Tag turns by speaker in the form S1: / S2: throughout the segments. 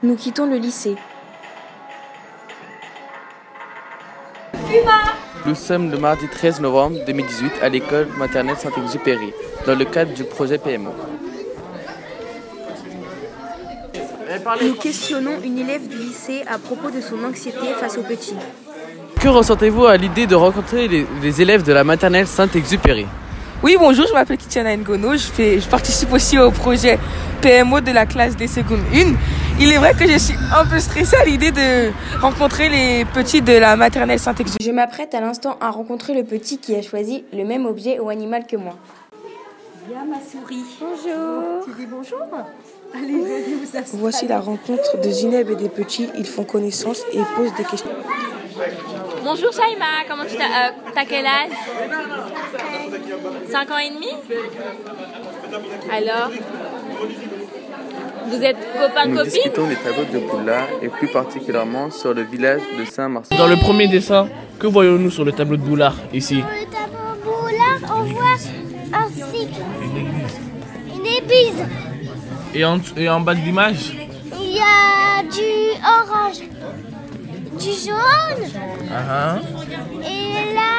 S1: Nous quittons le lycée.
S2: Nous sommes le mardi 13 novembre 2018 à l'école maternelle Saint-Exupéry, dans le cadre du projet PMO.
S1: Nous questionnons une élève du lycée à propos de son anxiété face aux petits.
S2: Que ressentez-vous à l'idée de rencontrer les, les élèves de la maternelle Saint-Exupéry?
S3: Oui, bonjour, je m'appelle Kitiana Ngono. Je, fais, je participe aussi au projet PMO de la classe des secondes 1. Il est vrai que je suis un peu stressée à l'idée de rencontrer les petits de la maternelle Saint-Exupéry.
S1: Je m'apprête à l'instant à rencontrer le petit qui a choisi le même objet ou animal que moi.
S4: Il y a ma souris.
S1: Bonjour.
S4: Tu dis bonjour Allez, venez vous asseoir.
S3: Voici la rencontre de Zineb et des petits. Ils font connaissance et posent des questions.
S5: Bonjour Shaima, comment tu t'as, euh, t'as quel âge? 5 ans et demi? Alors? Vous êtes
S2: Nous
S5: copains-copines
S2: discutons des tableaux de Boula et plus particulièrement sur le village de Saint-Marcel.
S6: Dans le premier dessin, que voyons-nous sur le tableau de Boulard ici?
S7: Dans le tableau boulard, on voit un cycle, une église.
S6: et en, et en bas de l'image?
S7: Il y a du orange, du jaune
S6: Ah, ah.
S7: et là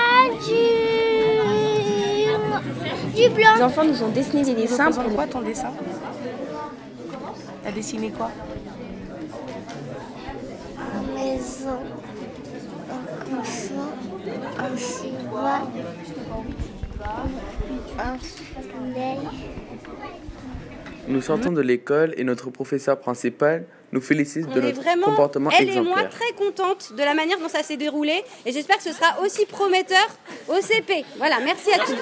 S7: du, du blanc.
S1: Les enfants nous ont dessiné des dessins pour
S3: quoi ton dessin? T'as dessiné quoi?
S7: Une maison, un cochon, un cheval, un soleil.
S2: Nous sortons de l'école et notre professeur principal nous félicite
S4: On
S2: de notre
S4: vraiment,
S2: comportement
S4: elle et moi,
S2: exemplaire.
S4: très contentes de la manière dont ça s'est déroulé. Et j'espère que ce sera aussi prometteur au CP. Voilà, merci à tous.